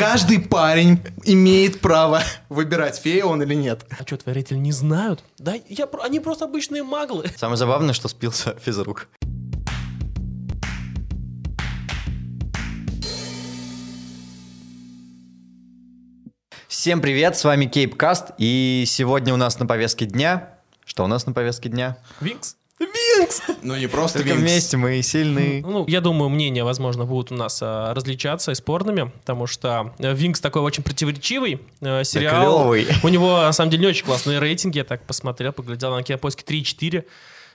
каждый парень имеет право выбирать, фея он или нет. А что, твои родители не знают? Да, я, про- они просто обычные маглы. Самое забавное, что спился физрук. Всем привет, с вами Кейпкаст, и сегодня у нас на повестке дня... Что у нас на повестке дня? Винкс? Винкс! Ну не просто Только Винкс. вместе мы сильные. Ну, я думаю, мнения, возможно, будут у нас а, различаться и спорными, потому что э, Винкс такой очень противоречивый э, сериал. клёвый. У него, на самом деле, не очень классные рейтинги. Я так посмотрел, поглядел на кинопоиске 3-4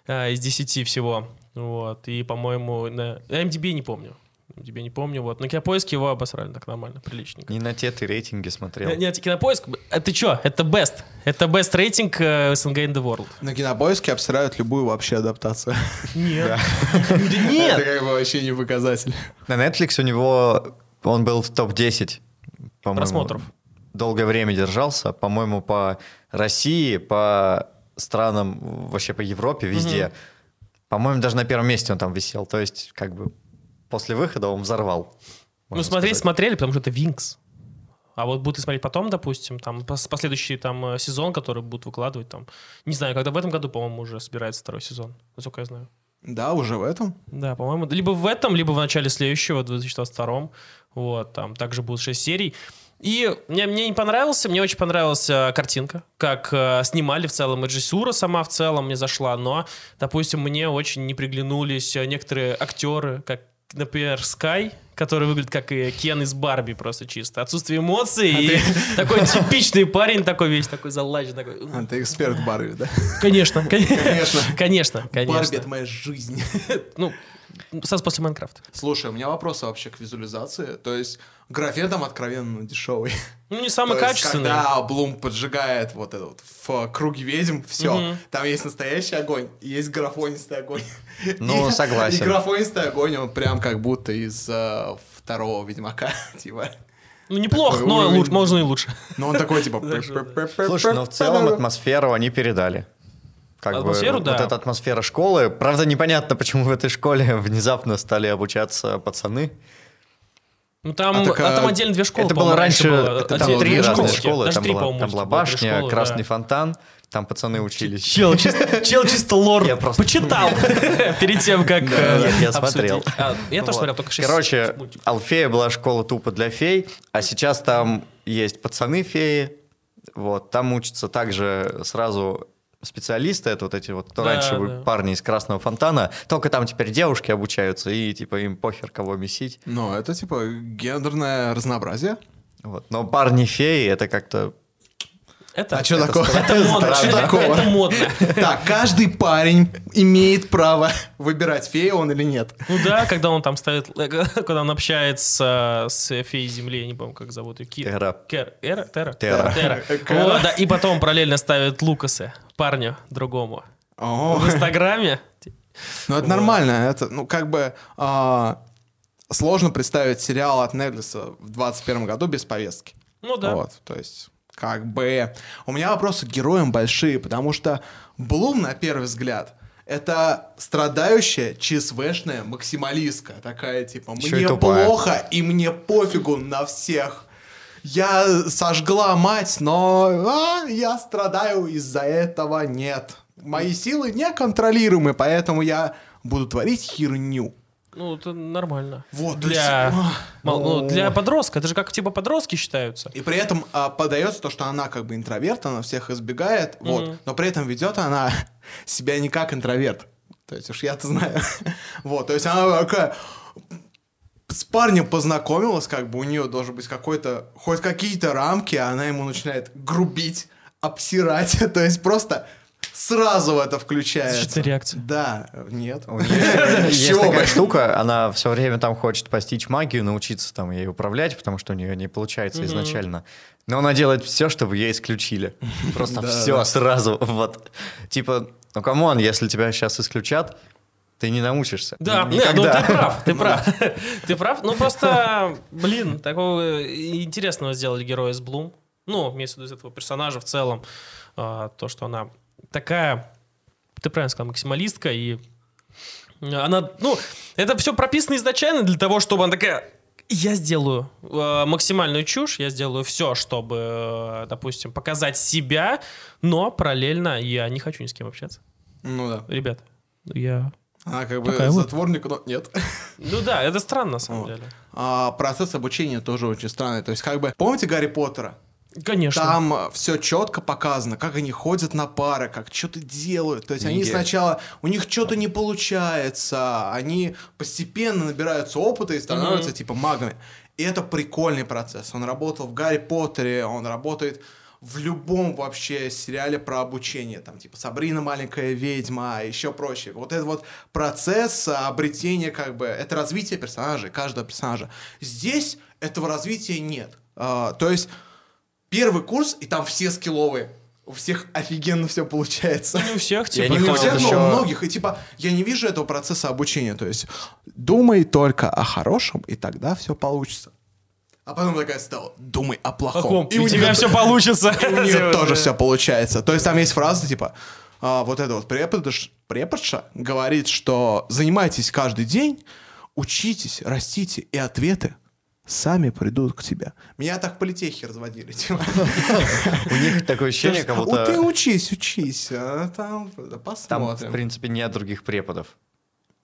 э, из 10 всего. Вот. И, по-моему, на на MDB не помню. MDB не помню. Вот. На кинопоиске его обосрали так нормально, приличненько. Не на те ты рейтинги смотрел. Нет, нет, кинопоиск. А ты чё? Это best. Это best рейтинг э, СНГ in the world. На кинопоиске обсирают любую вообще адаптацию. Нет. Да Это нет. как бы вообще не показатель. На Netflix у него... Он был в топ-10, по-моему. Просмотров. Долгое время держался. По-моему, по России, по странам, вообще по Европе, везде. По-моему, даже на первом месте он там висел. То есть, как бы, после выхода он взорвал. Ну, смотреть сказать. смотрели, потому что это Винкс. А вот будут смотреть потом, допустим, там пос- последующий там э, сезон, который будут выкладывать там. Не знаю, когда в этом году, по-моему, уже собирается второй сезон, насколько я знаю. Да, уже в этом. Да, по-моему, либо в этом, либо в начале следующего, в 2022. Вот, там также будут 6 серий. И мне, мне не понравился, мне очень понравилась э, картинка, как э, снимали в целом, и режиссура сама в целом мне зашла, но, допустим, мне очень не приглянулись некоторые актеры, как, например, Скай, который выглядит как и Кен из Барби просто чисто. Отсутствие эмоций и такой типичный парень, такой весь такой залачен, такой... А, ты эксперт Барби, да? Конечно, конечно, Конечно. конечно, Барби — это моя жизнь. Ну, сразу после Майнкрафта. Слушай, у меня вопросы вообще к визуализации. То есть графен там откровенно дешевый. Ну, не самый То есть, качественный. Когда Блум поджигает вот это вот в круге ведьм, все. Мгм. Там есть настоящий огонь, есть графонистый огонь. Ну, И- согласен. И графонистый огонь, он прям как будто из э, второго Ведьмака, типа. Ну, неплохо, Такой но уровень. лучше, можно и лучше. Но он такой, типа... Слушай, но в целом атмосферу они передали. Как Атмосферу, бы, да. Вот эта атмосфера школы. Правда, непонятно, почему в этой школе внезапно стали обучаться пацаны. Ну, там, А так, а, там отдельно две школы, это было раньше, было. это там три разные школы. Даже Там была, там была башня, школы, красный да. фонтан, там пацаны учились. Чел чисто, чел чисто лор Я просто- почитал перед тем, как Да, э, нет, я обсудить. смотрел. А, Я тоже Вот. смотрел, только шесть Короче. Алфея была школа тупо для фей, а сейчас там есть пацаны-феи. Вот, там учатся также сразу специалисты, это вот эти вот, кто Да, раньше были да. парни из Красного Фонтана, только там теперь девушки обучаются, и типа им похер кого месить. Ну, это типа гендерное разнообразие. Вот. Но парни-феи это как-то... Это, А что такое? это модно, Что это- такого? это модно. Так, каждый парень имеет право выбирать, фея он или нет. Ну да, когда он там ставит, когда он общается с феей Земли, я не помню, как зовут ее, Кир. Тера. Кер, Эра? Тера? Тера. Тера. Вот, да, и потом параллельно ставит Лукаса, парню другому. О, В Инстаграме. Ну, это нормально. Это, ну, как бы а, сложно представить сериал от Netflix в 21 году без повестки. Ну да. Вот, то есть, как бы... У меня вопросы к героям большие, потому что Блум, на первый взгляд, это страдающая ЧСВшная максималистка. Такая, типа, мне плохо, и мне пофигу на всех. Я сожгла мать, но а, я страдаю из-за этого. Нет. Мои силы неконтролируемы, поэтому я буду творить херню. Ну, это нормально. Вот, для, есть, мал- ну, о. для подростка. Это же как типа подростки считаются. И при этом а, подается то, что она как бы интроверт, она всех избегает, вот, Мгм. но при этом ведет она себя не как интроверт. То есть уж я-то знаю. вот, то есть она такая с парнем познакомилась, как бы у нее должен быть какой-то, хоть какие-то рамки, а она ему начинает грубить, обсирать, то есть просто сразу в это включается. Защитная реакция. Да, нет. Есть чего такая штука, она все время там хочет постичь магию, научиться там ей управлять, потому что у нее не получается изначально. Но она делает все, чтобы ее исключили. Просто все сразу. Вот. Типа, ну come on, если тебя сейчас исключат, ты не научишься. Да, Н- не, ну никогда. ты прав, ты прав. Ты прав. Ну просто, блин, такого интересного сделали героя из Блум. Ну, имеется в виду из этого персонажа в целом. А, То, что она такая, ты правильно сказал, максималистка, и она, ну, это все прописано изначально для того, чтобы она такая, Я сделаю э, максимальную чушь, я сделаю все, чтобы, э, допустим, показать себя, но параллельно я не хочу ни с кем общаться. Ну да. Ребят, я... Она как бы Такая вот. затворник, но нет. Ну да, это странно на самом Вот. деле. А, процесс обучения тоже очень странный. То есть, как бы, помните Гарри Поттера? Конечно. Там все четко показано, как они ходят на пары, как что-то делают. То есть они сначала, у них что-то не получается, они постепенно набираются опыта и становятся типа магами. И это прикольный процесс. Он работал в Гарри Поттере, он работает в любом вообще сериале про обучение, там типа Сабрина маленькая ведьма, и еще прочее. Вот этот вот процесс обретения как бы, это развитие персонажей, каждого персонажа. Здесь этого развития нет. А, то есть первый курс, и там все скилловые. У всех офигенно все получается. Не у всех, Я типа, не Не у понял, всех, но еще- у многих. И типа, я не вижу этого процесса обучения. То есть, думай только о хорошем, и тогда все получится. А потом такая стала, думай о плохом. Плохом. И у тебя все получится. и у нее тоже все получается. То есть там есть фраза типа, а, вот эта вот преподш- преподша говорит, что занимайтесь каждый день, учитесь, растите, и ответы сами придут к тебе. Меня так политехи разводили. типа. У них такое ощущение, как «У, Ты будто учись, учись, а там там, в принципе, нет других преподов.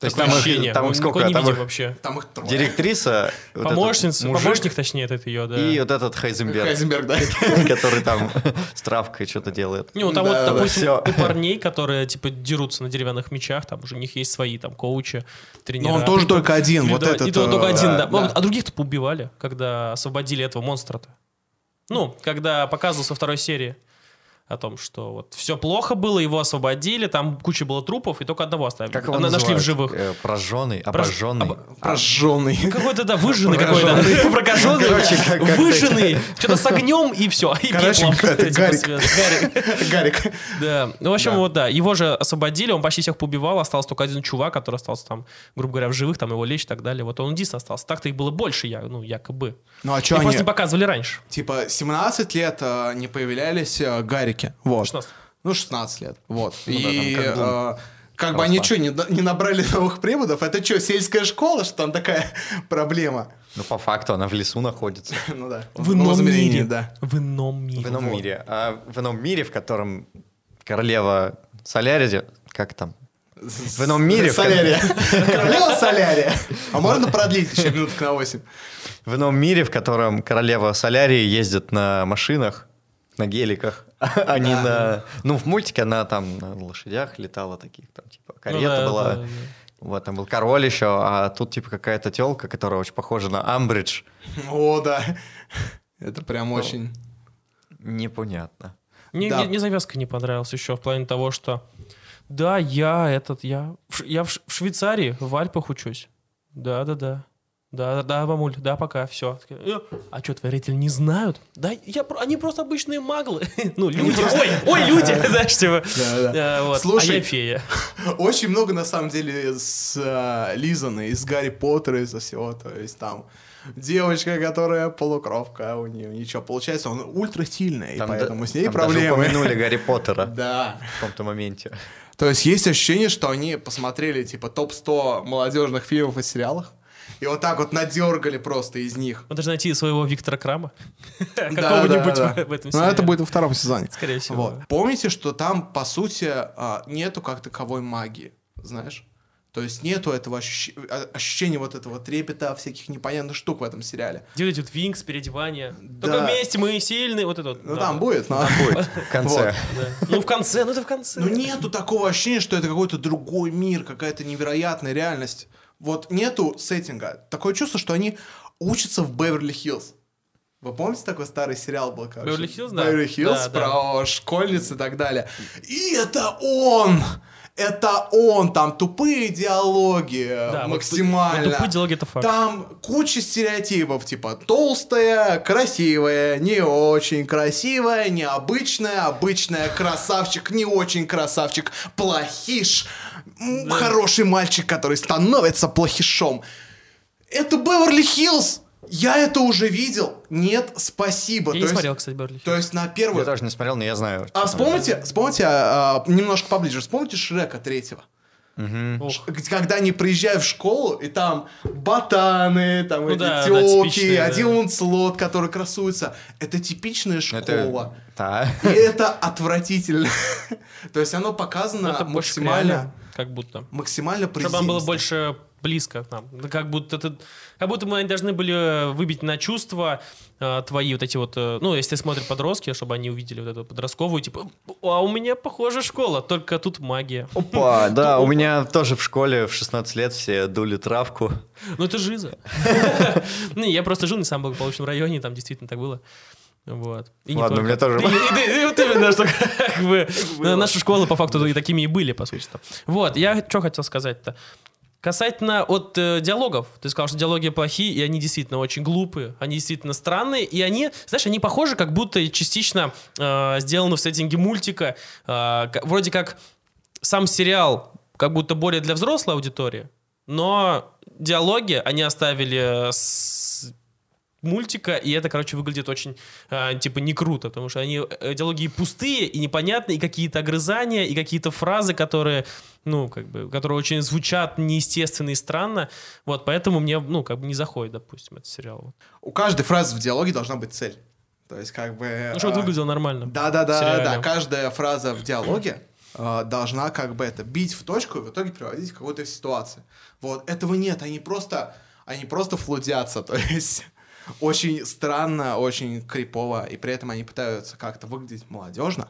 То есть там ощущение. их, там Мы их сколько? никого не Там видим их вообще. Там их трое. директриса, вот этот Помощница, мужик помощник, точнее, это ее, да. и вот этот Хайзенберг, Хайзенберг, да. который там с травкой что-то делает. Не, ну там вот, допустим, у парней, которые, типа, дерутся на деревянных мечах, там уже у них есть свои, там, коучи, тренера. Но он тоже только один, вот этот, И то- только э, один, да. да. А других-то поубивали, когда освободили этого монстра-то. Ну, когда показывался во второй серии о том, что вот все плохо было, его освободили, там куча было трупов, и только одного оставили. Как его На- Нашли в живых. Э, Прожженный, обожженный. об- Прожженный. Какой-то, да, выжженный какой-то. Прокаженный. Короче, как- как-то Выжженный. Что-то с огнем, и все. И Короче, пеплом. это Гарик. Гарик. Гарик. Да. Ну, в общем, Да. вот да. Его же освободили, он почти всех поубивал, остался только один чувак, который остался там, грубо говоря, в живых, там его лечь и так далее. Вот он единственный остался. Так-то их было больше, я, ну, якобы. Ну а что просто они... не показывали раньше. Типа 17 лет э, не появлялись э, Гарики. Вот. 16. Ну, 16 лет. Вот. Ну да, И там как бум. э, как бы они что, не, не набрали новых преподов? Это что, сельская школа, что там такая проблема? Ну, по факту она в лесу находится. Ну да. В ином мире. Да. В ином мире. В ином Вот. мире. А в ином мире, в котором королева Соляриди, как там? В ином мире, Солярия. Королева Солярия. А можно продлить еще минуток на 8? В ином мире, в котором королева Солярии ездит на машинах, на геликах, а не на... Ну, в мультике она там на лошадях летала таких, там, типа, Ну карета да, была. да, да. Вот, там был король еще, а тут, типа, какая-то телка, которая очень похожа на Амбридж. О, да. Это прям очень... Непонятно. Мне, Да. мне- мне завязка не понравилась еще в плане того, что да, я этот, я, в Ш- я в, Ш- в Швейцарии, в Альпах учусь. Да, да, да. Да, да, да, мамуль, да, пока, все. А что, твои родители не знают? Да, я, про- они просто обычные маглы. Ну, люди. Ой, ой, люди, знаешь, типа. Э. Слушай, А я фея. Очень много, на самом деле, с э, Лизаны, из Гарри Поттера, из-за всего. То есть там девочка, которая полукровка, у нее ничего получается, он ультра сильная, и поэтому да- с ней там даже проблемы. упомянули Гарри Поттера Да. в каком-то моменте. То есть есть ощущение, что они посмотрели, типа, топ-100 молодежных фильмов и сериалов, и вот так вот надергали просто из них. Он должен найти своего Виктора Крама. Какого-нибудь в этом Но это сериале. будет во втором сезоне. Скорее всего. Вот. Помните, что там, по сути, а, нету как таковой магии, знаешь? То есть нету этого ощущ- а- ощущения вот этого трепета, всяких непонятных штук в этом сериале. Делать вот винкс, переодевание. Да. Только вместе мы сильные. Вот это вот. Ну да, там будет, но... Будет в конце. Да. Ну в конце, ну это в конце. Ну нету такого ощущения, что это какой-то другой мир, какая-то невероятная реальность. Вот нету сеттинга. Такое чувство, что они учатся в Беверли-Хиллз. Вы помните такой старый сериал был? короче? Беверли-Хиллз, да. Беверли-Хиллз Да, да. про школьниц и так далее. И это он! Это он! Там тупые диалоги Да, вот максимально. вот тупые диалоги — это факт. Там куча стереотипов, типа толстая, красивая, не очень красивая, необычная, обычная, красавчик, не очень красавчик, плохиш, м, хороший мальчик, который становится плохишом. Это Беверли-Хиллз! Я это уже видел. Нет, спасибо. Я То не есть- смотрел, кстати, Берли. То есть на Я первый... тоже не смотрел, но я знаю. А вспомните, вспомните а, а, немножко поближе, вспомните Шрека третьего. Г- Когда они приезжают в школу, и там ботаны, там Ну эти да, да, тёлки, да. один ланцелот, который красуется. Это типичная школа. Это... Да. И это отвратительно. То есть оно показано Это максимально, как будто. максимально Чтобы нам было приземисто. больше близко к нам. Да Как будто, это, как будто мы должны были выбить на чувства э, твои вот эти вот... э, ну, если смотрят подростки, чтобы они увидели вот эту подростковую, типа, а у меня похожая школа, только тут магия. Опа, да, у меня тоже в школе в 16 лет все дули травку. Ну, это жиза. Ну, я просто жил не в самом благополучном районе, там действительно так было. Вот. И Ладно, у меня тоже И- и- и- вот именно, что как бы наши школы по факту и такими и были, по сути. Вот, я что хотел сказать-то. Касательно от э, диалогов, ты сказал, что диалоги плохие, и они действительно очень глупые, они действительно странные, и они, знаешь, они похожи, как будто частично э, сделаны в сеттинге мультика, э, вроде как сам сериал как будто более для взрослой аудитории, но диалоги они оставили с мультика, и это, короче, выглядит очень, э, типа, не круто, потому что они, э, диалоги пустые, и непонятные, и какие-то огрызания, и какие-то фразы, которые, ну, как бы, которые очень звучат неестественно и странно, вот, поэтому мне, ну, как бы не заходит, допустим, этот сериал. У каждой фразы в диалоге должна быть цель. То есть как бы... Ну, чтобы а, выглядело нормально. Да, да, в да, сериале. да. Каждая фраза в диалоге э, должна как бы это бить в точку и в итоге приводить к какой-то ситуации. Вот этого нет, они просто, они просто флудятся, то есть очень странно, очень крипово, и при этом они пытаются как-то выглядеть молодежно,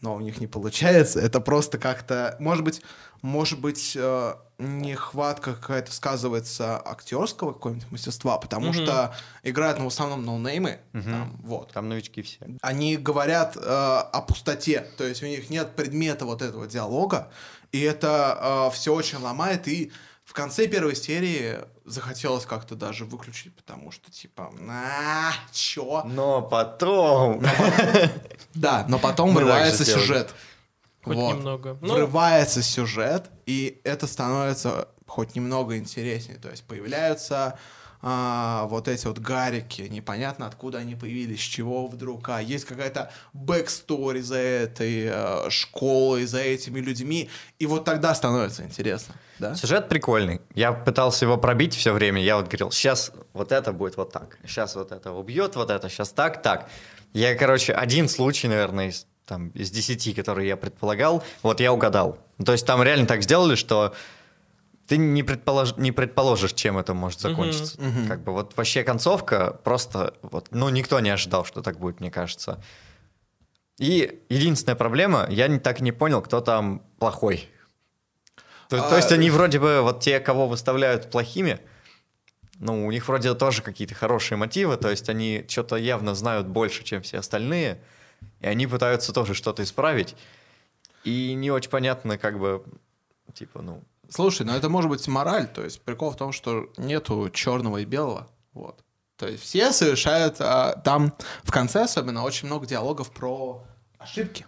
но у них не получается. Это просто как-то, может быть, может быть, э, нехватка какая-то сказывается актерского какого-нибудь мастерства, потому Мгм. что играют, ну, в основном ноунеймы, там, вот Там новички все. они говорят э, о пустоте, то есть у них нет предмета вот этого диалога, и это все очень ломает, и конце первой серии захотелось как-то даже выключить, потому что типа, а, чё? Но потом... Да, но потом Мы врывается сюжет. Хоть Вот. немного. Ну, Врывается сюжет, и это становится хоть немного интереснее. То есть появляются а, вот эти вот гарики, непонятно откуда они появились, с чего вдруг, а есть какая-то backstory за этой э, школой, за этими людьми, и вот тогда становится интересно, да? Сюжет прикольный. Я пытался его пробить все время. Я вот говорил, сейчас вот это будет вот так. Сейчас вот это убьет, вот это, сейчас так, так. Я, короче, один случай, наверное, из, там, из десяти, которые я предполагал, вот я угадал. То есть там реально так сделали, что ты не, предполож... не предположишь, чем это может закончиться. Как бы вот вообще концовка просто, вот, ну, никто не ожидал, что так будет, мне кажется. И единственная проблема, я не, так и не понял, кто там плохой. То, то А, есть они вроде бы, вот те, кого выставляют плохими, ну, у них вроде тоже какие-то хорошие мотивы, то есть они что-то явно знают больше, чем все остальные, и они пытаются тоже что-то исправить. И не очень понятно, как бы, типа, ну, Слушай, ну это может быть мораль, то есть прикол в том, что нету черного и белого, вот. То есть все совершают, а, там в конце особенно очень много диалогов про ошибки,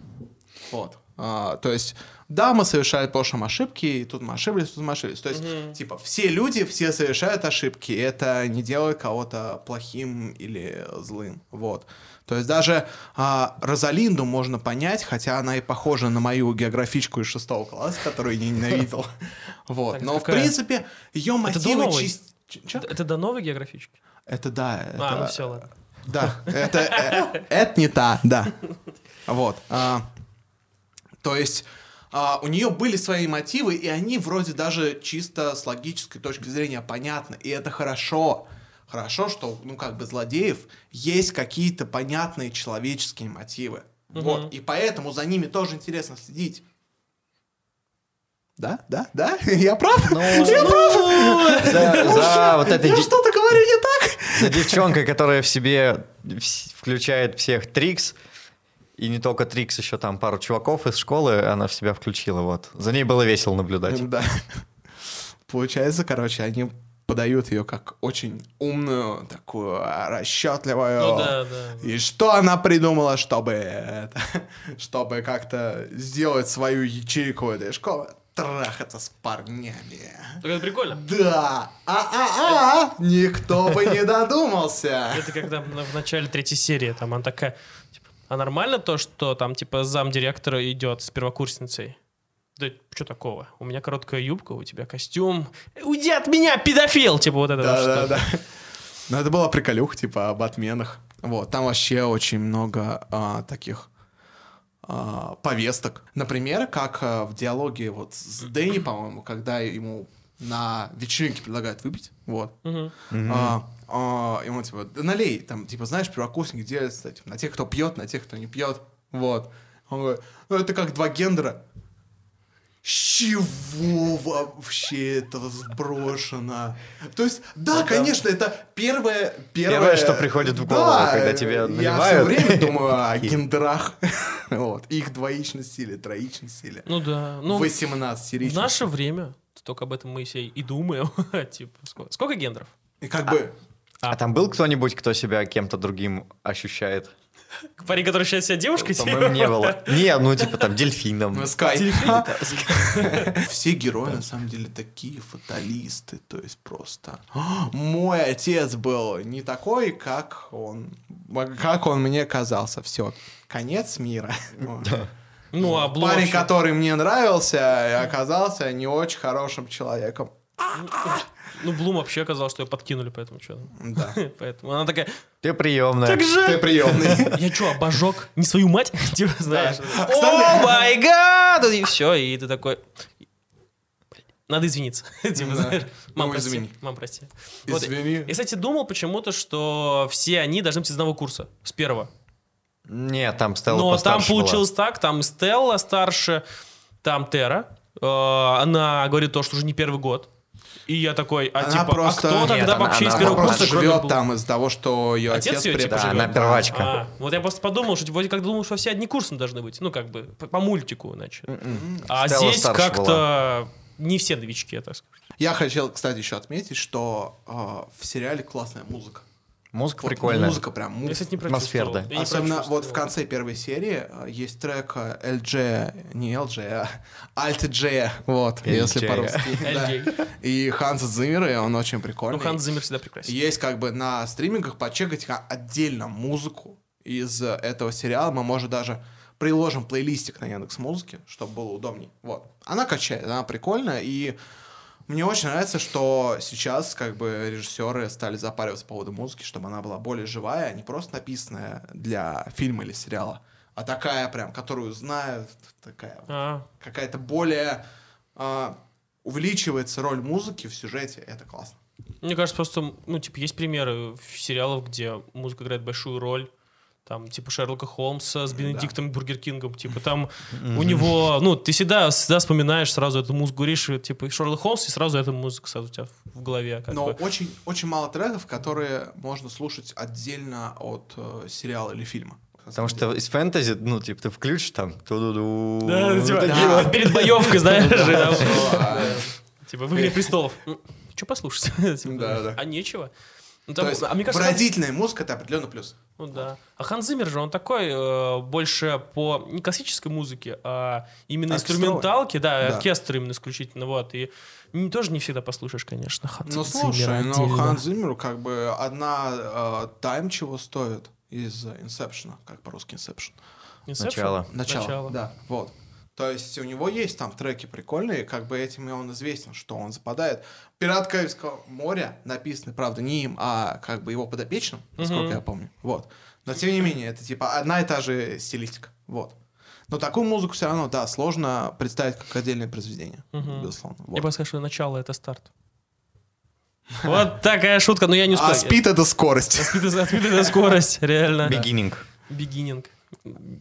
вот. А, то есть, да, мы совершали в прошлом ошибки, и тут мы ошиблись, тут мы ошиблись. То есть, типа, все люди, все совершают ошибки, и это не делает кого-то плохим или злым, вот. То есть даже а, Розалинду можно понять, хотя она и похожа на мою географичку из шестого класса, которую я ненавидел. Вот. Но, в принципе, ее мотивы это до новой географички? Это да. А, ну все, ладно. Да, это, э, это не та, да. Вот. а, то есть а, у нее были свои мотивы, и они вроде даже чисто с логической точки зрения понятны, и это хорошо. Хорошо, что, ну, как бы, злодеев есть какие-то понятные человеческие мотивы. Вот, и поэтому за ними тоже интересно следить. Да, да, да, я прав? я прав? за, за вот этой Я что-то говорю не так? за девчонкой, которая в себе вс- включает всех Трикс, и не только Трикс, еще там пару чуваков из школы она в себя включила, вот. За ней было весело наблюдать. Да. Получается, короче, они подают ее как очень умную, такую расчетливую. Ну да, да. И что она придумала, чтобы, это, чтобы как-то сделать свою ячейку этой школы? Трахаться с парнями. Так это прикольно. Да! А-а-а! Никто бы не додумался! Это когда в в начале третьей серии, там она такая, типа, а нормально то, что там, типа, зам директора идет с первокурсницей? Да что такого? У меня короткая юбка, у тебя костюм. Уйди от меня, педофил! Типа вот это вот Да, да, да. Ну, это была приколюха, типа, об отменах. Вот, там вообще очень много а, таких а, повесток. Например, как а, в диалоге вот с Дэнни, по-моему, когда ему на вечеринке предлагают выпить, вот. Мгм. А, а, и он типа, да налей, там, типа, знаешь, первокурсники делятся типа, на тех, кто пьет, на тех, кто не пьет, вот. Он говорит, ну это как два гендера. С чего вообще это сброшено? То есть, да, конечно, это первое, первое... Первое, что приходит в голову, Да, когда тебе Я все наливают. время думаю о гендерах. Вот, их двоичности или троичности или Ну да. Ну, 18 в наше время, только об этом мы все и думаем. типа, сколько, сколько гендеров? И как бы... А там был кто-нибудь, кто себя кем-то другим ощущает? Парень, который считает себя девушкой? По-моему, не было. Не, ну типа там дельфином. Ну, Скай. Все герои на самом деле такие фаталисты, то есть просто «А, мой отец был не такой, как он, как он мне казался. Все, конец мира. Ну, а Парень, который мне нравился, оказался не очень хорошим человеком. Ну, Блум вообще оказалось, что ее подкинули, поэтому что. Да. Поэтому она такая, Ты приемная. так Ты же... приемный. Я что, обожег? Не свою мать? Типа, знаешь. О май гад! И все, и ты такой... «Блин, Надо извиниться. Типа, знаешь, мам, Ну, прости. извини. Мам, прости. Извини. Я, кстати, думал почему-то, что все они должны быть из одного курса, с первого. Нет, там Стелла Но там получилось так, там Стелла старше, там Тера. Э, Она говорит то, что уже не первый год. И я такой, а Она типа, просто- а кто Нет, тогда она- вообще из она- первого Она курса, живет Блум? там из-за того, что ее Отец отец её, типа, преподает. Да, живет. она первачка. А, вот я просто подумал, что вроде как думал, что все одни курсы должны быть. Ну, как бы, по, по мультику, значит. А Стелла здесь как-то не все новички, я так скажу. Я хотел, кстати, еще отметить, что э, в сериале классная музыка. Музыка Вот прикольная. Музыка прям. Я, музыка. кстати, не Атмосферно. прочувствовал. Я не Особенно вот в конце первой серии э, есть трек э, LG, не LG, а Alt J, вот, LG. если по-русски. да. И Ханс Зиммер, и он очень Ну, прикольный. Ханс Зиммер всегда прекрасен. Есть как бы на стримингах почекать ка- отдельно музыку из э, этого сериала. Мы, может, даже приложим плейлистик на Яндекс Музыке, чтобы было удобней. Вот. Она качает, она прикольная, и мне очень нравится, что сейчас как бы режиссеры стали запариваться по поводу музыки, чтобы она была более живая, а не просто написанная для фильма или сериала, а такая прям, которую знают, такая А, какая-то более а, увеличивается роль музыки в сюжете, это классно. Мне кажется, просто, ну, типа, есть примеры сериалов, где музыка играет большую роль. Там, типа, Шерлока Холмса с Бенедиктом Бургер Кингом. Типа, там у него... Ну, ты всегда, всегда вспоминаешь сразу эту музыку, говоришь, типа, Шерлок Холмс, и сразу эта музыка сразу у тебя в голове. Как Но бы. очень, очень мало треков, которые можно слушать отдельно от э, сериала или фильма. Потому что из фэнтези, ну, типа, ты включишь там... ту-ду-ду, Да, типа, да, вот. перед боевкой, знаешь, типа, в «Игре престолов». Что послушать? Типа, Да, да. А нечего. Ну, То есть а мне кажется, выразительная музыка — это определенный плюс. Ну да. А Ханс Зиммер же, он такой э, больше по не классической музыке, а именно Оркестровой. инструменталки, да, Да. оркестр именно исключительно, вот. И не, тоже не всегда послушаешь, конечно, Ханса Ну, слушай, ну, отдельно. Хан Зиммеру как бы одна э, тайм чего стоит из Inception, как по-русски Inception. Inception? Начало. Начало. Да, вот. То есть у него есть там треки прикольные, как бы этим и он известен, что он западает. «Пират Карибского моря» написаны, правда, не им, а как бы его подопечным, насколько Мгм. я помню. Вот. Но тем не менее, это типа одна и та же стилистика. Вот. Но такую музыку все равно, да, сложно представить как отдельное произведение, Мгм. безусловно. Я Вот. бы сказал, что начало — это старт. Вот такая шутка, но я не успел. А спид — это скорость. Это- спид это скорость, реально. Beginning. Бигининг.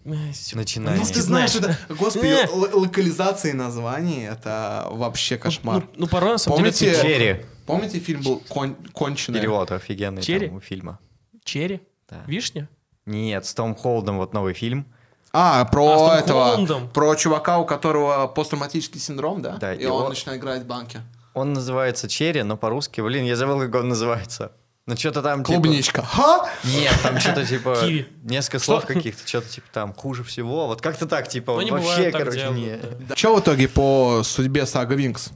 Начинание. Ну, ты знаешь, это, господи, Не. л- локализации названий, это вообще кошмар. Ну, ну, порой, на самом деле, Помните, это Черри. помните фильм был «Кон- «Конченая»? Перевод офигенный Черри? там у фильма. черри, Да. вишня. Нет, с Том Холдом вот новый фильм. А, про А, этого, Холландом. про чувака, у которого посттравматический синдром, да? Да, и, и он, он- начинает играть в банке. Он называется Черри, но по-русски, блин, я забыл, как он называется. Ну, что-то там типа- Клубничка. Ха! Нет, там что-то типа... Киви. Несколько Что? слов каких-то, что-то типа там хуже всего. Вот как-то так, типа, Ну, вообще, короче, делают, не... да. Че в итоге по судьбе Сага Винкс?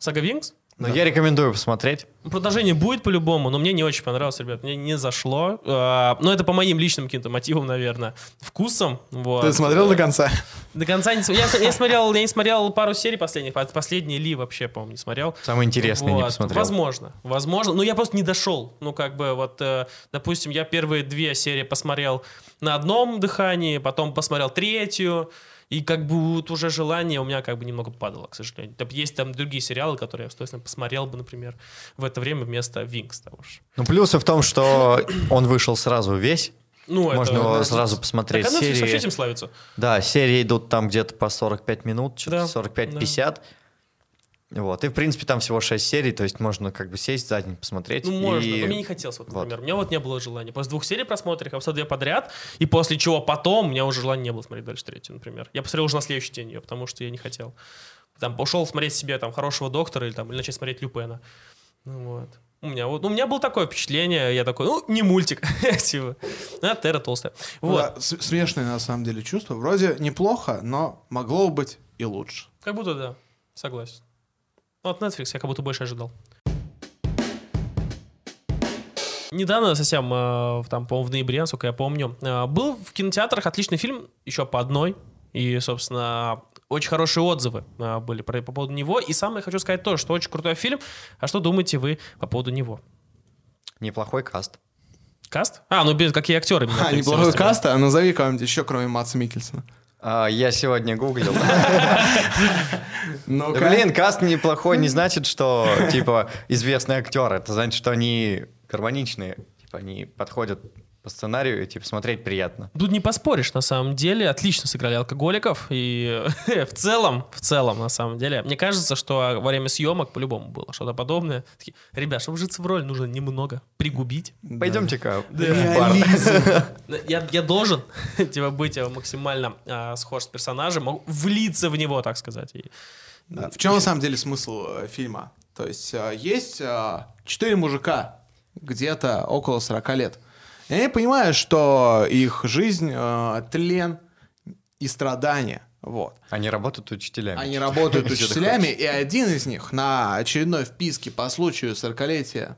Сага Винкс? Но я рекомендую посмотреть. Продолжение будет по-любому, но мне не очень понравилось, ребят. Мне не зашло. А, Но это по моим личным каким-то мотивам, наверное. Вкусом. Вот. Ты смотрел до конца? До конца не. Я, я смотрел, я не смотрел пару серий последних. Пос- Последний Ли вообще, по-моему, не смотрел. Самое интересное не Вот. посмотрел. Возможно, возможно. Но я просто не дошел. Ну, как бы, вот, э, допустим, я первые две серии посмотрел на одном дыхании, потом посмотрел третью, и как бы вот уже желание у меня как бы немного падало, к сожалению. Там Есть там другие сериалы, которые я, соответственно, посмотрел бы, например, в это время вместо Винкс того же. Ну, плюсы в том, что он вышел сразу весь. Ну, Можно это, его да, сразу так, посмотреть. а Netflix вообще серии. этим славится. Да, серии идут там где-то по 45 минут, что-то Да, 45-50. Вот. И, в принципе, там всего 6 серий, то есть можно как бы сесть за день посмотреть. Ну, можно, и- но мне не хотелось, вот, вот. например. У меня вот не было желания. После двух серий просмотра, я посмотрел две подряд, и после чего потом у меня уже желания не было смотреть дальше третью, например. Я посмотрел уже на следующий день ее, потому что я не хотел. Там пошел смотреть себе там хорошего доктора или там или начать смотреть Люпена. Ну вот. У меня, вот, у меня было такое впечатление, я такой, ну, не мультик, типа. А Терра толстая. Ну Вот. да, с- смешанные на самом деле чувства. Вроде неплохо, но могло бы быть и лучше. Как будто да, согласен. Ну, От Netflix я как будто больше ожидал. Недавно совсем, э, там, по-моему, в ноябре, насколько я помню, э, был в кинотеатрах отличный фильм, еще по одной, и, собственно, очень хорошие отзывы э, были по поводу него. И самое хочу сказать то, что очень крутой фильм. А что думаете вы по поводу него? Неплохой каст. Каст? А, ну, без- какие актеры. А, неплохой каст, а назови кого-нибудь еще, кроме Матса Микельсона. А, я сегодня гуглил. ну Блин, каст неплохой не значит, что, типа, известные актеры. Это значит, что они гармоничные. Типа, они подходят по сценарию, и, типа, смотреть приятно. Тут не поспоришь, на самом деле. Отлично сыграли алкоголиков. И в целом, в целом, на самом деле, мне кажется, что во время съемок по-любому было что-то подобное. Такие, ребят, чтобы вжиться в роль, нужно немного пригубить. Пойдемте-ка. Я, должен типа, быть э, максимально а, схож с персонажем, влиться в него, так сказать. Да. В чем на самом деле смысл э, фильма? То есть э, есть э, четыре мужика, где-то около 40 лет. И они понимают, что их жизнь э, тлен и страдания. Вот. Они работают учителями. Они работают учителями, и один из них на очередной вписке по случаю 40-летия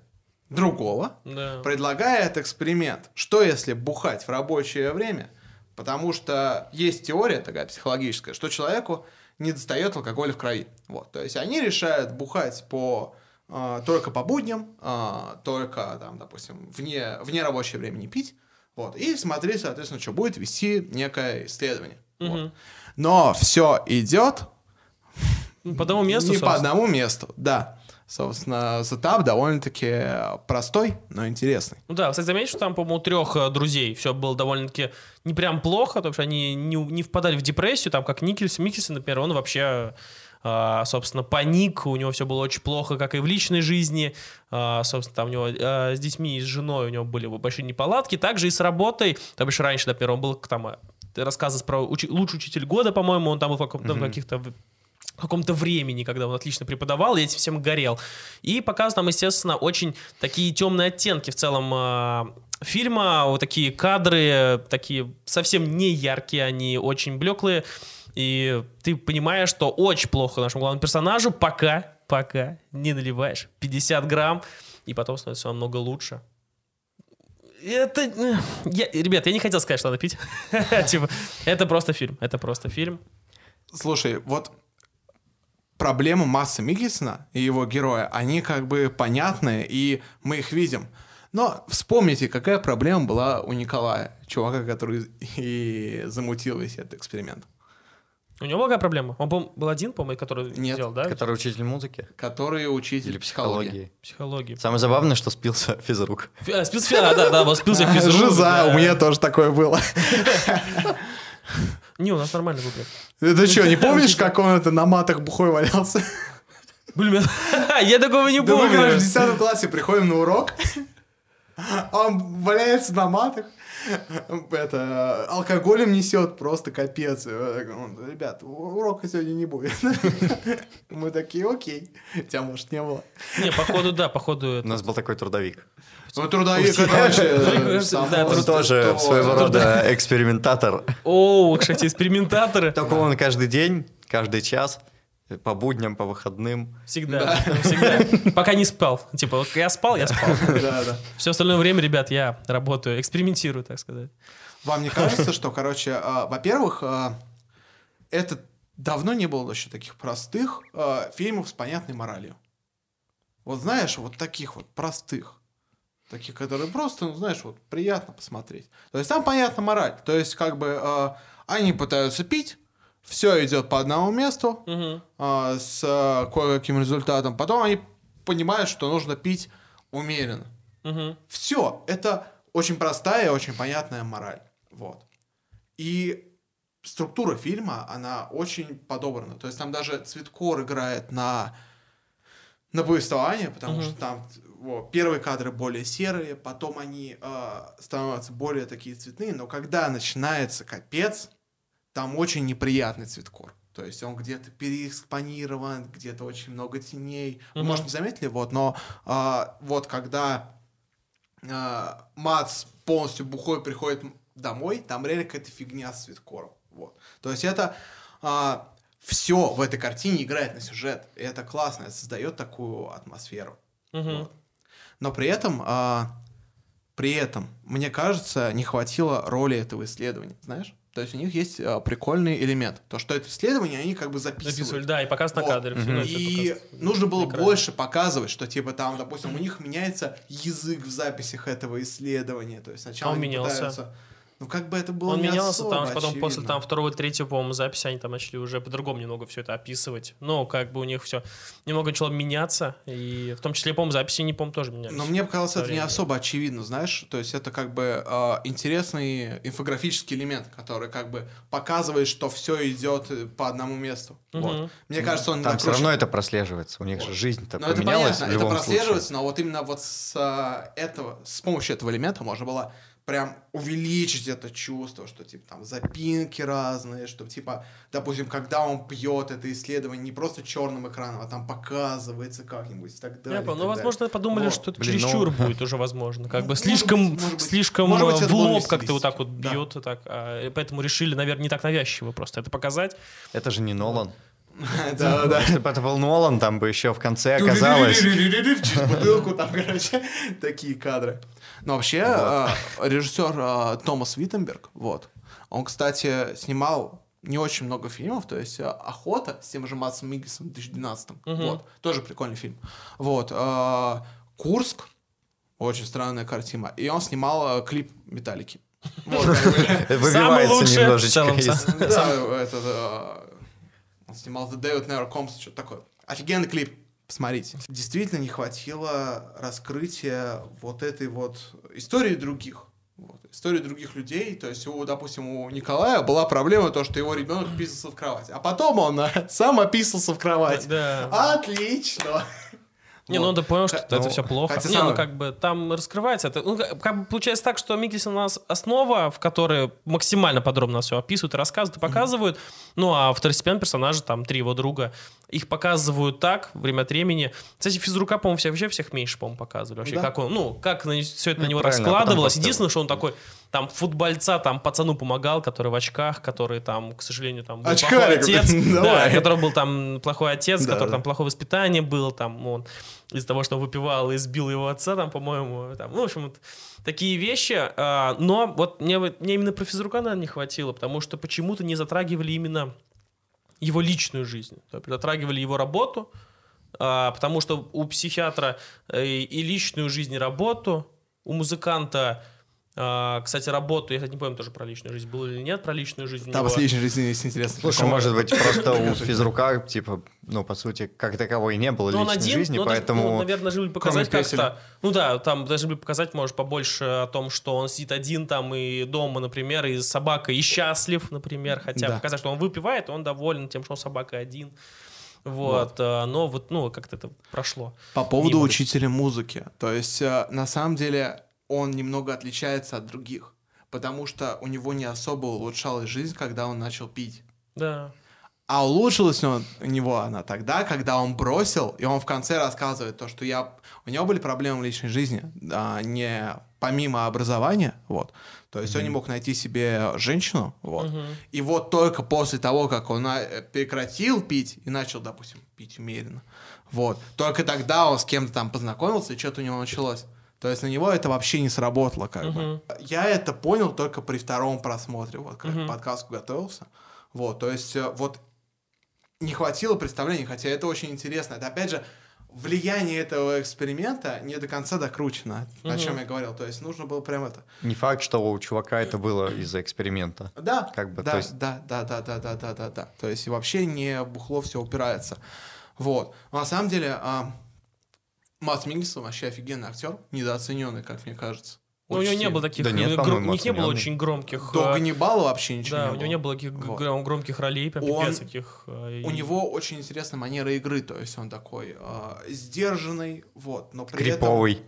другого Да. предлагает эксперимент. Что если бухать в рабочее время? Потому что есть теория такая психологическая, что человеку не достает алкоголя в крови. Вот. То есть они решают бухать по только по будням, э, только, там, допустим, вне, вне рабочее время не пить. Вот. И смотреть, соответственно, что будет вести некое исследование. Вот. Мгм. Но все идет По тому месту, не по собственно. одному месту, да. Собственно, сетап довольно-таки простой, но интересный. Ну да, кстати, заметишь, что там, по-моему, у трех э, друзей все было довольно-таки не прям плохо, потому что они не, не впадали в депрессию, там, как Никельсон, Микельсон, например, он вообще, собственно, паник, у него все было очень плохо, как и в личной жизни, Э, собственно, там у него э, с детьми и с женой у него были большие неполадки, также и с работой, там еще раньше, например, он был там, э, ты рассказывал про учи- лучший учитель года, по-моему, он там был в каком-то в каких-то каком-то времени, когда он отлично преподавал, и этим всем горел. И показывают там, естественно, очень такие темные оттенки в целом э, фильма, вот такие кадры, такие совсем не яркие, они очень блеклые, и ты понимаешь, что очень плохо нашему главному персонажу, пока, пока не наливаешь 50 грамм, и потом становится намного лучше. Это... э, Я, ребят, я не хотел сказать, что надо пить. Типа, это просто фильм, это просто фильм. Слушай, вот проблемы Масса Микельсона и его героя, они как бы понятны, и мы их видим. Но вспомните, какая проблема была у Николая, чувака, который и замутил весь этот эксперимент. У него какая проблема? Он был один, по-моему, который Нет. сделал, да? Который учитель музыки Который учитель или психологии. психологии. Психологии. Самое забавное, что спился физрук. Фи- а, спился, а, да, да, вот спился физрук. Жиза, да. у меня тоже такое было. Не, у нас нормально был, блядь. Ты что, не помнишь, как он это на матах бухой валялся? Блин, я такого не Да мы, короче, помню. в 10 классе приходим на урок, он валяется на матах, это, алкоголем несет просто капец. «Ну, Ребят, урока сегодня не будет. Мы такие, окей. Тебя, может, не было. Не, походу, да, походу. У нас был такой трудовик. Ну, трудовик, это это Он тоже своего рода экспериментатор. О, кстати, экспериментаторы. Только он каждый день, каждый час по будням, по выходным. Всегда, всегда. Пока не спал. Типа, вот я спал, я спал. Да, да. Все остальное время, ребят, я работаю, экспериментирую, так сказать. Вам не кажется, что, короче, а, во-первых, а, это давно не было еще таких простых а, фильмов с понятной моралью. Вот знаешь, вот таких вот простых. Таких, которые просто, ну, знаешь, вот приятно посмотреть. То есть там понятна мораль. То есть, как бы, они пытаются пить, все идет по одному месту Мгм. а, с а, кое-каким результатом. Потом они понимают, что нужно пить умеренно. Мгм. Все, это очень простая и очень понятная мораль. Вот. И структура фильма, она очень подобрана. То есть там даже Цветкор играет на, на повествование, потому Мгм. что там во, первые кадры более серые, потом они э, становятся более такие цветные, но когда начинается капец, там очень неприятный Цветкор. То есть он где-то переэкспонирован, где-то очень много теней. Вы, Мгм. может, не заметили, вот, но а, вот когда а, Мац полностью бухой приходит домой, там реально какая-то фигня с Цветкором. Вот. То есть это все в этой картине играет на сюжет. И это классно, это создает такую атмосферу. Мгм. Вот. Но при этом, а, при этом, мне кажется, не хватило роли этого исследования, знаешь? То есть у них есть а, прикольный элемент. То, что это исследование, они как бы записывают. Записывали, да, и показ на Вот. кадре. ну, всё И нужно было экране. больше показывать, что типа там, допустим, у них меняется язык в записях этого исследования. То есть сначала А он менялся? пытаются... Ну как бы это было Он не менялся, особо там же потом после очевидно. там второго, третьего, по-моему, записи они там начали уже по-другому немного все это описывать. Но как бы у них все немного начало меняться, и в том числе, по-моему, записи не помню тоже менялись. Но мне показалось, это не Время. особо очевидно, знаешь? То есть это как бы а, интересный инфографический элемент, который как бы показывает, что все идет э, по одному месту. Мгм. Вот. Мне кажется, он Там все накручен- равно это прослеживается. У них же жизнь-то Ну, это поменялась понятно, в это любом случае. прослеживается, но вот именно вот с а, этого, с помощью этого элемента можно было прям увеличить это чувство, что типа там запинки разные, что типа, допустим, когда он пьет это исследование не просто черным экраном, а там показывается как-нибудь и так далее. Я и понял. Ну, возможно, далее. подумали, Вот. что это Блин, ну- чересчур будет уже возможно. Как бы Может слишком, быть, может быть. слишком Может быть, э, в лоб как-то вот так вот бьет, и так, а, поэтому решили, наверное, не так навязчиво просто это показать. Это же не Нолан. Да, да. Если бы это был Нолан, там бы еще в конце оказалось... Через бутылку там, короче, такие кадры. Но вообще, а, режиссер а, Томас Виттенберг, вот, он, кстати, снимал не очень много фильмов, то есть а, «Охота» с тем же Матсом Миггисом в 2012 Мгм. вот, тоже прикольный фильм. Вот, «Курск», очень странная картина, и он снимал клип «Металлики». Вот. Выбивается немножечко. Да, этот, он снимал The Day That Never Comes, что-то такое. Офигенный клип, посмотрите. Действительно не хватило раскрытия вот этой вот истории других. Вот, истории других людей. То есть, у, допустим, у Николая была проблема то, что его ребенок писался в кровать. А потом он а, сам описался в кровать. Да. Отлично! Не, ну ты понял, что Х- это ну, все плохо. хотя Не, самое- ну как бы там раскрывается это. Ну, как как бы получается так, что Микельсон у нас основа, в которой максимально подробно все описывают, рассказывают и показывают. Ну, а второстепенные персонажи, там, три его друга, их показывают так, время от времени. Кстати, физрука, по-моему, всех, вообще всех меньше, по-моему, показывали. Вообще, Да. как он, ну, как все это на Ну, него правильно, а раскладывалось. Единственное, что он такой, там, футбольца, там, пацану помогал, который в очках, который там, к сожалению, там, был плохой Очкарик, отец. Да, давай. который был там плохой отец, Да, который да. там плохое воспитание было, там, он из-за того, что он выпивал и избил его отца, там, по-моему, там, ну, в общем, вот такие вещи. а, но вот мне, мне именно про физрука, наверное, не хватило, потому что почему-то не затрагивали именно его личную жизнь. То затрагивали его работу, а, потому что у психиатра э, и личную жизнь, и работу, у музыканта, а, кстати, работу, я кстати, не помню тоже про личную жизнь, было или нет про личную жизнь. Там с личной жизнью есть интересно. Слушай, может быть, просто у физрука, типа, ну, по сути, как таковой и не было личной один, жизни, ну, даже, поэтому... ну, наверное, должны были показать как-то... Ну да, там должны были показать, может, побольше о том, что он сидит один там и дома, например, и с собакой, и счастлив, например, хотя Да. показать, что он выпивает, он доволен тем, что он с собакой один. Вот, а, но вот, ну, как-то это прошло. По поводу Мимо. учителя музыки. То есть, э, на самом деле, он немного отличается от других. Потому что у него не особо улучшалась жизнь, когда он начал пить. Да. А улучшилась у него она тогда, когда он бросил, и он в конце рассказывает то, что я... У него были проблемы в личной жизни, а, не помимо образования, вот, то есть он не мог найти себе женщину, вот, и вот только после того, как он на- прекратил пить и начал, допустим, пить умеренно, вот, только тогда он с кем-то там познакомился, и что-то у него началось. То есть на него это вообще не сработало, как бы. Я это понял только при втором просмотре, вот, когда к подкасту готовился. Вот, то есть э, вот не хватило представления, хотя это очень интересно. Это опять же влияние этого эксперимента не до конца докручено, о чем я говорил. То есть нужно было прям это. Не факт, что у чувака это было из-за эксперимента. Да, Как бы, да, то есть- да, да, да, да, да, да, да, да. То есть вообще не бухло все упирается. Вот. Но на самом деле а, Мац Микельсон вообще офигенный актер, недооцененный, как мне кажется. Ну, у него не было таких... Да нет, по-моему, у них не было очень громких... До э, Ганнибала вообще ничего Да, не у было. него не было таких Вот. гром- громких ролей, прям Он- таких. э, У и- него очень интересная манера игры, то есть он такой а, сдержанный, вот, но при Криповый. этом...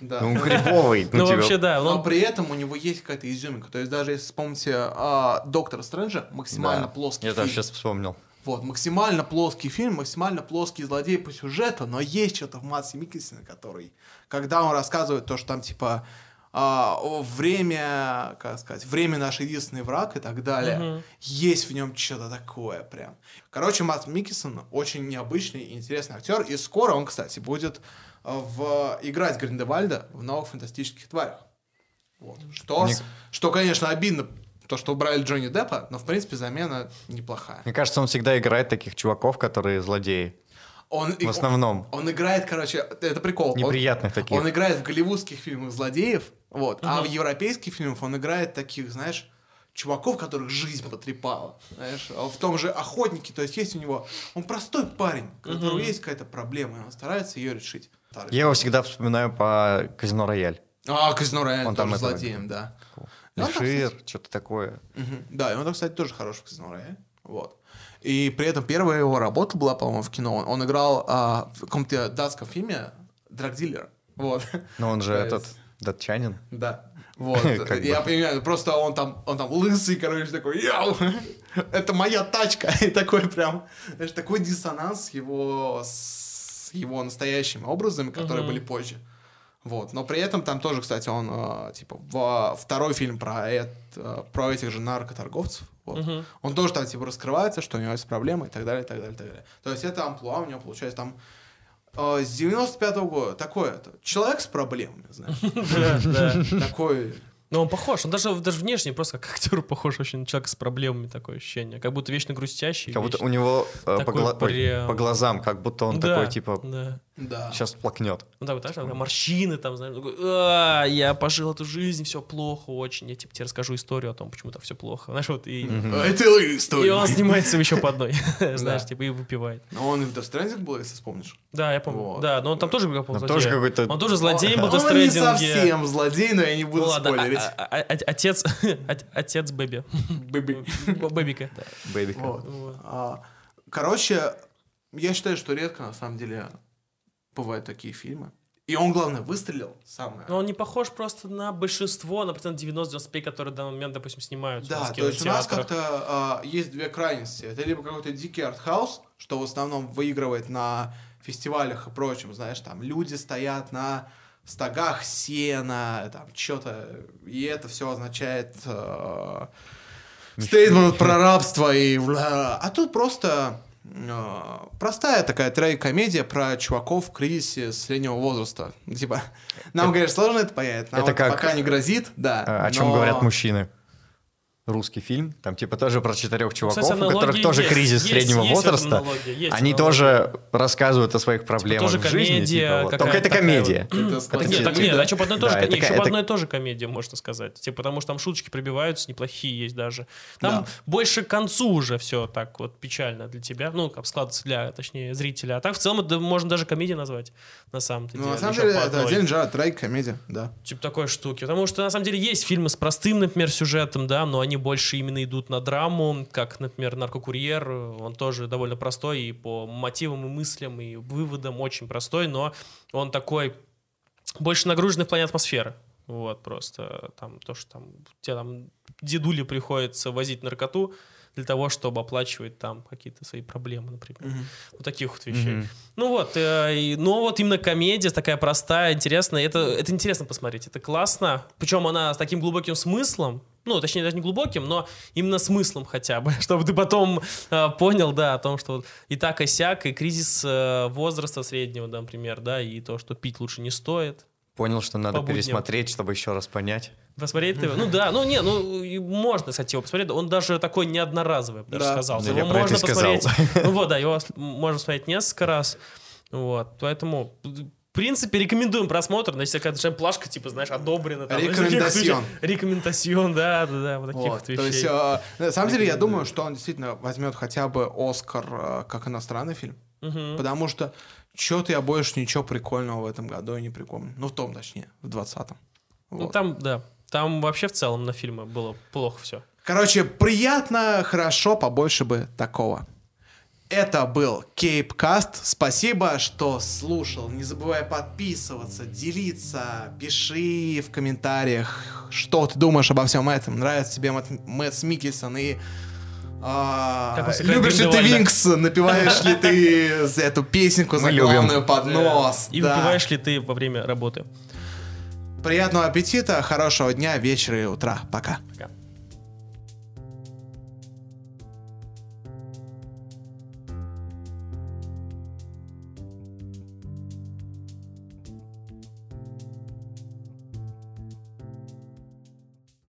Да. Ну, криповый. Ну, типа, вообще, да. Но он- при этом у него есть какая-то изюминка. То есть даже если вспомните а, Доктора Стрэнджа, максимально плоский Я там сейчас вспомнил. Вот, максимально плоский фильм, максимально плоский злодей по сюжету, но есть что-то в Матсе Микельсоне, который, когда он рассказывает то, что там, типа, а, о, время, как сказать, время наш единственный враг и так далее, Мгм. есть в нем что-то такое прям. Короче, Матс Микельсон очень необычный и интересный актер, и скоро он, кстати, будет а, в, играть Гриндевальда в новых фантастических тварях. Вот. Что, Мне- с- что, конечно, обидно, то, что убрали Джонни Деппа, но, в принципе, замена неплохая. Мне кажется, он всегда играет таких чуваков, которые злодеи. Он, В основном. Он, он играет, короче, это прикол. Он- Неприятных таких. Он играет в голливудских фильмах злодеев, вот, а в европейских фильмах он играет таких, знаешь, чуваков, которых жизнь потрепала. Знаешь, А в том же охотнике, то есть есть у него, он простой парень, у которого есть какая-то проблема, и он старается ее решить. Я его всегда вспоминаю по Казино Рояль. А, Казино Рояль Он тоже там это- злодеем, да. И там, Лишир, что-то такое. Да, и он, там, кстати, тоже хороший в Казино Рояль. Вот. И при этом первая его работа была, по-моему, в кино. Он, он играл а, в каком-то датском фильме драгдилера. Вот. Но он же То этот датчанин. Да. Вот. Я понимаю, просто он там, он там лысый, короче, такой, яу, это моя тачка. И такой прям, знаешь, такой диссонанс его, с его настоящими образами, которые были позже. Вот. Но при этом там тоже, кстати, он, э, типа, во- второй фильм про, эт- э, про этих же наркоторговцев, вот. Мгм. он тоже там, типа, раскрывается, что у него есть проблемы и так далее, и так далее, и так далее. То есть это амплуа у него получается там э, с 95 года такое это человек с проблемами, знаешь. Такой Но он похож, он даже, даже внешне просто как актер похож очень на человека с проблемами, такое ощущение. Как будто вечно грустящий. Как будто у него э, по, гла- прям- по глазам, как будто он Да, такой, типа, Да. Да. сейчас плакнет. Ну да, вот так, там, морщины там, знаешь, такой, «А, я пожил эту жизнь, все плохо очень, я типа тебе расскажу историю о том, почему там все плохо. Знаешь, вот и, А Это история. и он снимается еще по одной, знаешь, типа и выпивает. Но он и в Death Stranding был, если вспомнишь. Да, я помню. Да, но он там тоже Ну, тоже какой-то- Он тоже злодей был в Он Death не Stranding. совсем злодей, но я не буду спойлерить. а- а- отец, от- отец Baby. Baby. Бэбика. Бэбика. Вот. Вот. А, Короче, я считаю, что редко на самом деле бывают такие фильмы. И он, главное, выстрелил самое. Но он не похож просто на большинство, на процент 90-95, которые в данный момент, допустим, снимаются. Да, то есть у нас как-то а, есть две крайности. Это либо какой-то дикий артхаус, что в основном выигрывает на фестивалях и прочем, знаешь, там люди стоят на стогах сена, там что-то, и это все означает э, стейтмент про рабство и. А тут просто э, простая такая трей-комедия про чуваков в кризисе среднего возраста. Типа, нам, конечно, сложно это понять, нам это это как- пока не грозит, да. А, О чем но- говорят мужчины? Русский фильм, там типа тоже про четырех чуваков, Кстати, у которых тоже есть, кризис есть, среднего есть возраста. аналогия, есть Они аналогия. тоже рассказывают о своих проблемах тоже в жизни. комедия типа, вот. Только это такая комедия. Это Так нет, так Типа, нет, да. а что по одной тоже, Да, ко- это не, еще ка- по это- одной тоже комедия, можно сказать. Типа, потому что там шуточки прибиваются, неплохие есть даже. Там Да. больше к концу уже все так вот печально для тебя, ну, как складывается для, точнее, зрителя. А так в целом это можно даже комедией назвать, на самом-то Ну, деле. на самом деле, это отдельный жанр, трейк-комедия, да. Типа такой штуки. Потому что, на самом деле, есть фильмы с простым, например, сюжетом, да, но они больше именно идут на драму, как, например, «Наркокурьер». Он тоже довольно простой и по мотивам, и мыслям, и выводам очень простой, но он такой больше нагруженный в плане атмосферы. Вот, просто там то, что там тебе там дедуле приходится возить наркоту для того, чтобы оплачивать там какие-то свои проблемы, например. Мгм. Вот таких вот вещей. Мгм. Ну вот, э, и- но вот именно комедия такая простая, интересная. Это, это интересно посмотреть, это классно. Причем она с таким глубоким смыслом, ну, точнее, даже не глубоким, но именно смыслом хотя бы, чтобы ты потом э, понял, да, о том, что вот и так, и сяк, и кризис э, возраста среднего, да, например, да, и то, что пить лучше не стоит. Понял, что надо пересмотреть, чтобы еще раз понять. Посмотреть его? Ну да, ну не, ну можно, кстати, его посмотреть. Он даже такой не одноразовый, я бы даже Да. сказал. Да, его можно и сказал. посмотреть. Ну вот, да, его можно смотреть несколько раз. Вот, поэтому, в принципе, рекомендуем просмотр. Значит, какая-то плашка, типа, знаешь, одобрена. Там, Рекомендасьон. Рекомендасьон, да, да, да, вот таких Вот, вот то есть, вещей. э, на самом деле, я думаю, что он действительно возьмет хотя бы Оскар э, как иностранный фильм. Мгм. Потому что что-то я больше ничего прикольного в этом году и не припомню. Ну, в том, точнее, в 20-м. Ну Вот. там, да, там вообще в целом на фильмы было плохо все. Короче, приятно, хорошо, побольше бы такого. Это был Кейп Каст. Спасибо, что слушал. Не забывай подписываться, делиться, пиши в комментариях, что ты думаешь обо всем этом. Нравится тебе Мэтт, Мэтт Микельсон и а, любишь ли ты. Винкс, напиваешь ли ты эту песенку Мы за любим. главную под нос. И выпиваешь ли ты во время работы? Приятного аппетита, хорошего дня, вечера и утра. Пока. Пока.